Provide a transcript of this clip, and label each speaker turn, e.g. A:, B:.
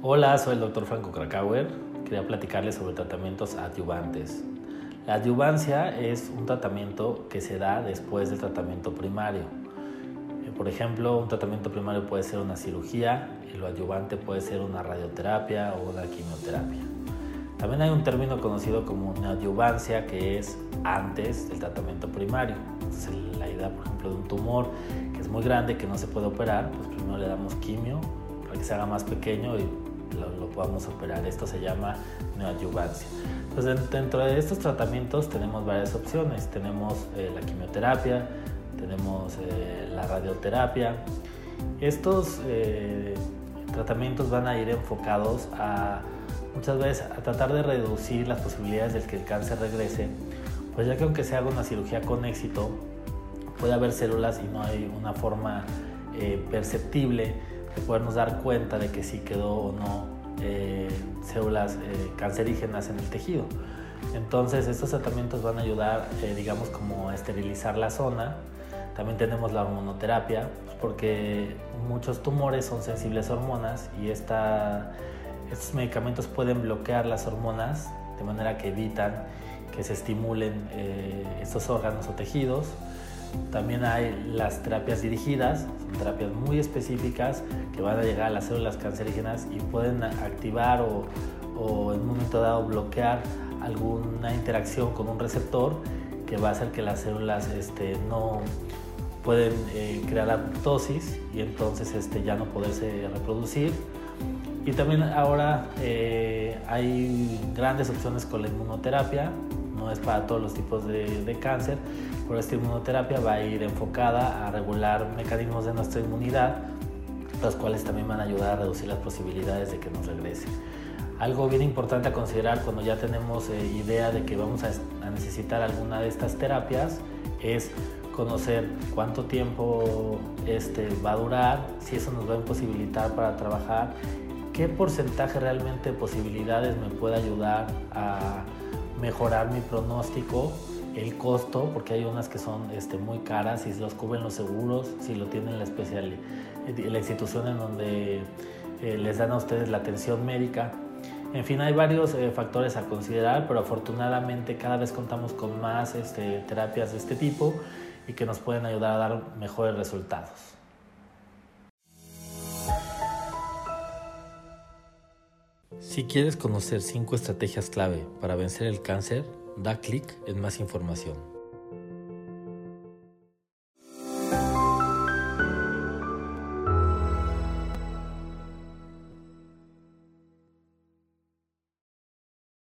A: Hola, soy el doctor Franco Krakauer. Quería platicarles sobre tratamientos adyuvantes. La adyuvancia es un tratamiento que se da después del tratamiento primario. Eh, por ejemplo, un tratamiento primario puede ser una cirugía y lo adyuvante puede ser una radioterapia o una quimioterapia. También hay un término conocido como neoadyuvancia que es antes del tratamiento primario. Entonces, idea, por ejemplo, de un tumor que es muy grande, que no se puede operar, pues primero le damos quimio para que se haga más pequeño y lo, podamos operar. Esto se llama neoadyuvancia. Entonces, dentro de estos tratamientos tenemos varias opciones. Tenemos eh, la quimioterapia, tenemos eh, la radioterapia. Estos eh, tratamientos van a ir enfocados a muchas veces a tratar de reducir las posibilidades de que el cáncer regrese, pues ya que aunque se haga una cirugía con éxito, puede haber células y no hay una forma perceptible de podernos dar cuenta de que sí quedó o no eh, células eh, cancerígenas en el tejido. Entonces estos tratamientos van a ayudar, eh, digamos, como a esterilizar la zona. También tenemos la hormonoterapia, pues, porque muchos tumores son sensibles a hormonas y esta, estos medicamentos pueden bloquear las hormonas de manera que evitan que se estimulen estos órganos o tejidos. También hay las terapias dirigidas, son terapias muy específicas que van a llegar a las células cancerígenas y pueden activar o, en un momento dado bloquear alguna interacción con un receptor que va a hacer que las células este, no pueden eh, crear apoptosis y entonces este, ya no poderse reproducir. Y también ahora eh, hay grandes opciones con la inmunoterapia, no es para todos los tipos de, de cáncer, pero esta inmunoterapia va a ir enfocada a regular mecanismos de nuestra inmunidad, los cuales también van a ayudar a reducir las posibilidades de que nos regrese. Algo bien importante a considerar cuando ya tenemos eh, idea de que vamos a, a necesitar alguna de estas terapias es conocer cuánto tiempo este va a durar, si eso nos va a imposibilitar para trabajar, qué porcentaje realmente de posibilidades me puede ayudar a mejorar mi pronóstico, el costo, porque hay unas que son este, muy caras, si los cubren los seguros, si lo tienen la, especial, la institución en donde eh, les dan a ustedes la atención médica. En fin, hay varios eh, factores a considerar, pero afortunadamente cada vez contamos con más este, terapias de este tipo y que nos pueden ayudar a dar mejores resultados. Si quieres conocer 5 estrategias clave para vencer el cáncer, da clic en más información.